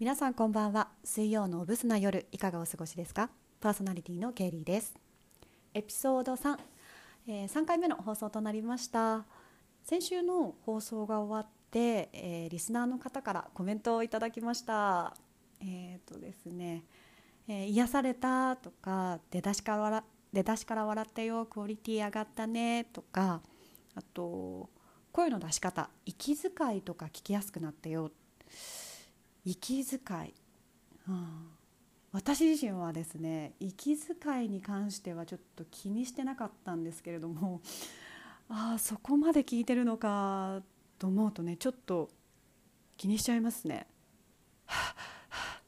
皆さんこんばんは。水曜のブスな夜いかがお過ごしですか？パーソナリティのケイリーです。エピソード3、えー、3回目の放送となりました。先週の放送が終わって、えー、リスナーの方からコメントをいただきました。えっ、ー、とですね、え癒されたとか出だしから出だしから笑ったよクオリティ上がったねとかあと声の出し方息遣いとか聞きやすくなったよ。息遣い、うん、私自身はですね息遣いに関してはちょっと気にしてなかったんですけれどもああそこまで聞いてるのかと思うとねちょっと気にしちゃいますね。は あ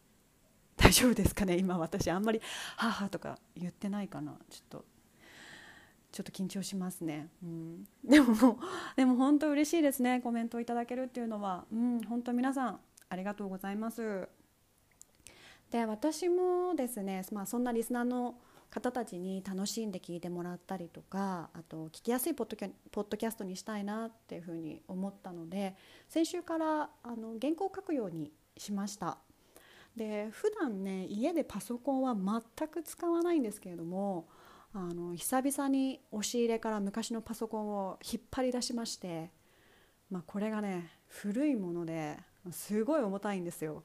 大丈夫ですかね今私あんまり「ははとか言ってないかな。ちょっとちょっと緊張しますね、うん、でもでも本当嬉しいですねコメントをいただけるっていうのは、うん、本当皆さんありがとうございます。で私もですね、まあ、そんなリスナーの方たちに楽しんで聞いてもらったりとかあと聞きやすいポッドキャポッドキャストにしたいなっていうふうに思ったので先週からあの原稿を書くようにしました。で普段ね家でパソコンは全く使わないんですけれどもあの久々に押し入れから昔のパソコンを引っ張り出しまして、まあ、これがね古いものですごい重たいんですよ。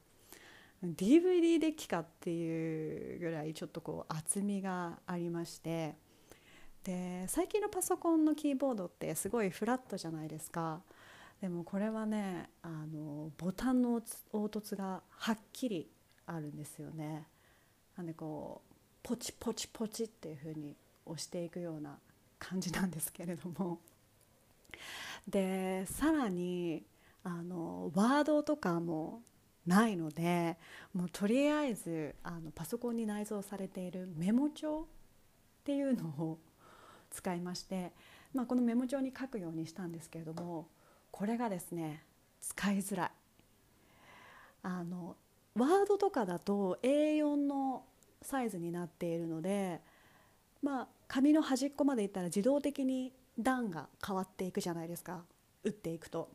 DVD デッキかっていうぐらいちょっとこう厚みがありましてで最近のパソコンのキーボードってすごいフラットじゃないですか。でもこれはねあのボタンの凹凸がはっきりあるんですよね。なんでこうポチポチポチっていう風に押していくような感じなんですけれども。でさらにあのワードとかもないのでもうとりあえずあのパソコンに内蔵されているメモ帳っていうのを使いまして、まあ、このメモ帳に書くようにしたんですけれどもこれがですね使いづらい。あのワードとかだと A4 のサイズになっているのでまあ紙の端っこまでいったら自動的に段が変わっていくじゃないですか打っていくと。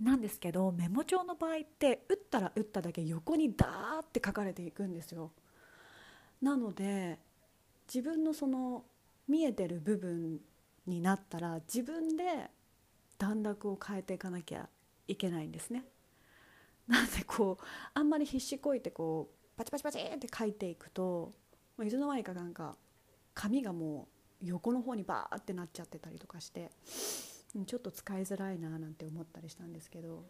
なんですけどメモ帳の場合って打ったら打っただけ横にダーって書かれていくんですよ。なので自分のその見えてる部分になったら自分で段落を変えていかなきゃいけないんですね。なんでこうあんまり必死こいてこうパチパチパチって書いていくといつの間にかなんか紙がもう横の方にバーってなっちゃってたりとかしてちょっと使いづらいななんて思ったりしたんですけど、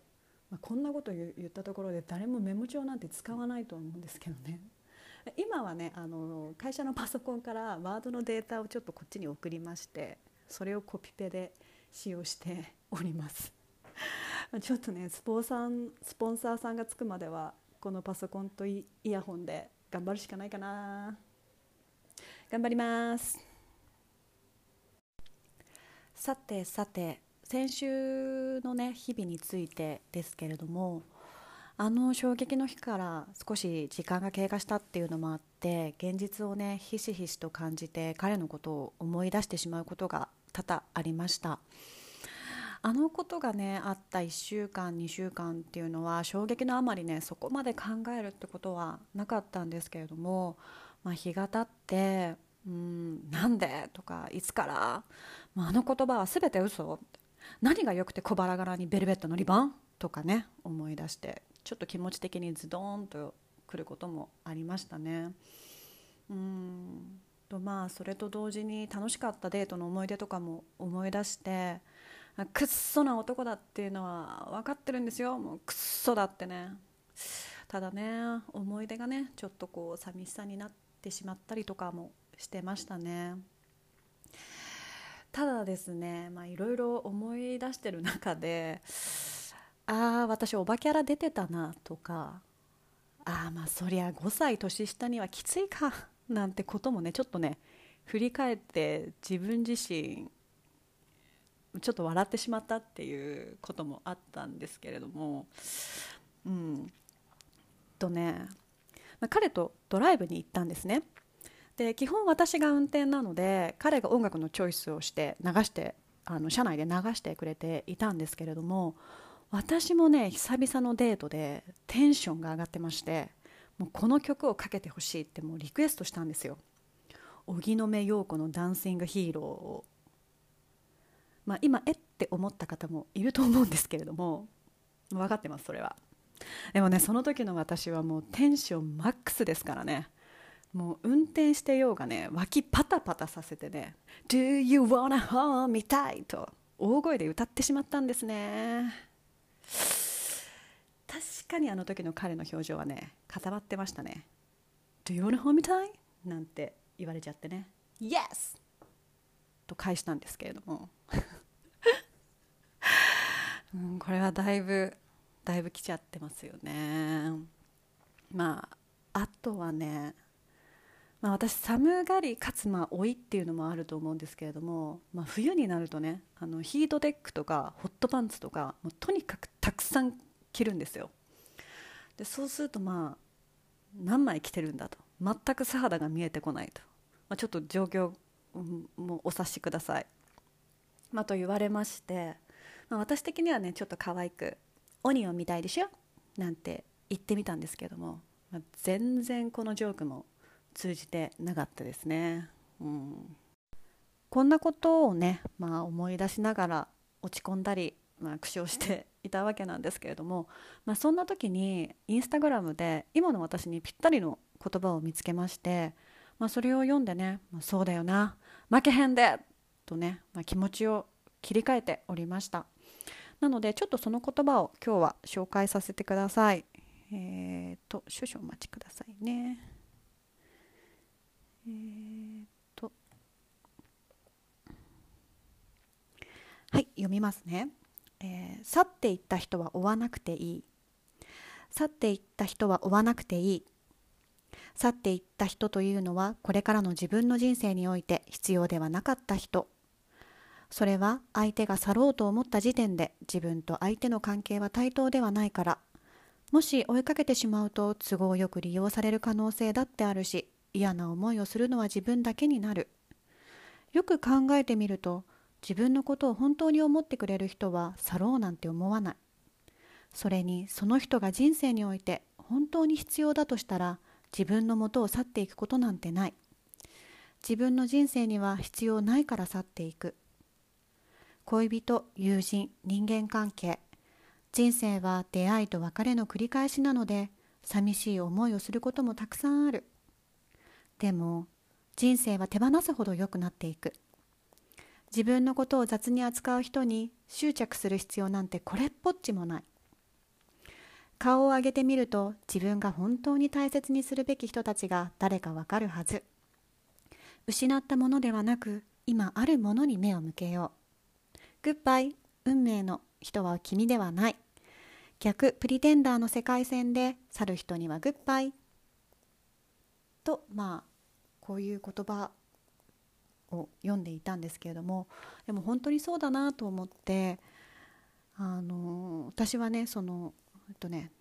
まあ、こんなこと言ったところで誰もメモ帳なんて使わないと思うんですけどね。今はねあの会社のパソコンからワードのデータをちょっとこっちに送りましてそれをコピペで使用しております。ちょっとねスポンサースポンサーさんがつくまではこのパソコンとイヤホンで頑張るしかないかな。頑張ります。さてさて先週のね日々についてですけれどもあの衝撃の日から少し時間が経過したっていうのもあって現実をねひしひしと感じて彼のことを思い出してしまうことが多々ありました。あのことがねあった1週間2週間っていうのは衝撃のあまりねそこまで考えるってことはなかったんですけれども、まあ、日が経って「うんなんで?」とか「いつから?」あ、の言葉は全て嘘何が良くて小腹柄にベルベットのリボンとかね思い出してちょっと気持ち的にズドーンとくることもありましたね。うんとまあそれと同時に楽しかったデートの思い出とかも思い出してくっそな男だっていうのは分かってるんですよもうくっそだってねただね思い出がねちょっとこう寂しさになってしまったりとかもしてましたね。ただですねいろいろ思い出してる中でああ私おばキャラ出てたなとかああまあそりゃ5歳年下にはきついかなんてこともねちょっとね振り返って自分自身ちょっと笑ってしまったっていうこともあったんですけれどもうん。とね、ま、彼とドライブに行ったんですね。で基本私が運転なので彼が音楽のチョイスをして流してあの車内で流してくれていたんですけれども私もね久々のデートでテンションが上がってましてもうこの曲をかけてほしいってもうリクエストしたんですよ。荻野目洋子の「ダンシングヒーロー」を。まあ今えって思った方もいると思うんですけれども分かってますそれは。でもねその時の私はもうテンションマックスですからね。もう運転してようがね脇パタパタさせてね「Do you wanna hold me? tight?」と大声で歌ってしまったんですね確かにあの時の彼の表情はね固まってましたね「Do you wanna hold me? tight?」なんて言われちゃってね「Yes!」と返したんですけれども うん、これはだいぶだいぶ来ちゃってますよねまああとはねまあ、私寒がりかつまあ老いっていうのもあると思うんですけれども、まあ、冬になるとねあのヒートテックとかホットパンツとかもうとにかくたくさん着るんですよ。でそうするとまあ何枚着てるんだと。全く素肌が見えてこないと、まあ、ちょっと状況もお察しください、まあ、と言われまして、まあ、私的にはねちょっと可愛く「オニオンみたいでしょ?」なんて言ってみたんですけども、まあ、全然このジョークも通じてなかったですね。うん、こんなことをね、まあ、思い出しながら落ち込んだり、まあ、苦笑していたわけなんですけれども、まあ、そんな時にインスタグラムで今の私にぴったりの言葉を見つけまして、まあ、それを読んでね、まあ、そうだよな負けへんでとね、まあ、気持ちを切り替えておりました。なのでちょっとその言葉を今日は紹介させてください。えーと少々お待ちくださいね。えー、っと。はい読みますね、えー、去っていった人は追わなくていい。去っていった人は追わなくていい。去っていった人というのはこれからの自分の人生において必要ではなかった人。それは相手が去ろうと思った時点で自分と相手の関係は対等ではないから。もし追いかけてしまうと都合よく利用される可能性だってあるし嫌な思いをするのは自分だけになる。よく考えてみると自分のことを本当に思ってくれる人は去ろうなんて思わない。それにその人が人生において本当に必要だとしたら自分のもとを去っていくことなんてない。自分の人生には必要ないから去っていく。恋人友人人間関係。人生は出会いと別れの繰り返しなので寂しい思いをすることもたくさんある。でも人生は手放すほど良くなっていく。自分のことを雑に扱う人に執着する必要なんてこれっぽっちもない。顔を上げてみると自分が本当に大切にするべき人たちが誰かわかるはず。失ったものではなく今あるものに目を向けよう。グッバイ運命の人は君ではない。逆プリテンダーの世界線で去る人にはグッバイとまあこういう言葉を読んでいたんですけれどもでも本当にそうだなと思ってあの私はねそのえっとね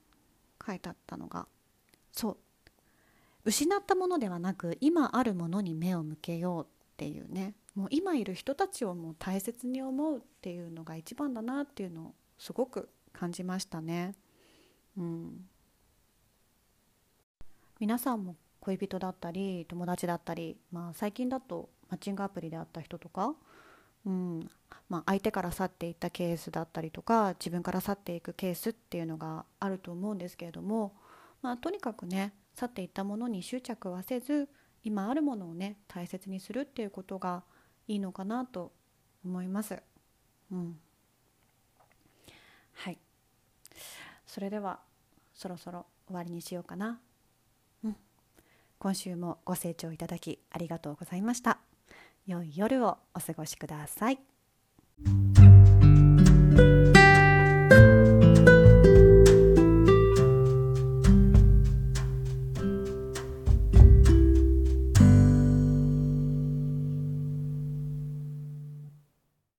書いてあったのがそう失ったものではなく今あるものに目を向けようっていうねもう今いる人たちをもう大切に思うっていうのが一番だなっていうのをすごく感じましたね。うん、皆さんも恋人だったり友達だったり、まあ、最近だとマッチングアプリであった人とか、うんまあ、相手から去っていったケースだったりとか自分から去っていくケースっていうのがあると思うんですけれども、まあ、とにかくね去っていったものに執着はせず今あるものをね大切にするっていうことがいいのかなと思います。うん、はいそれではそろそろ終わりにしようかな。今週もご清聴いただきありがとうございました。良い夜をお過ごしください。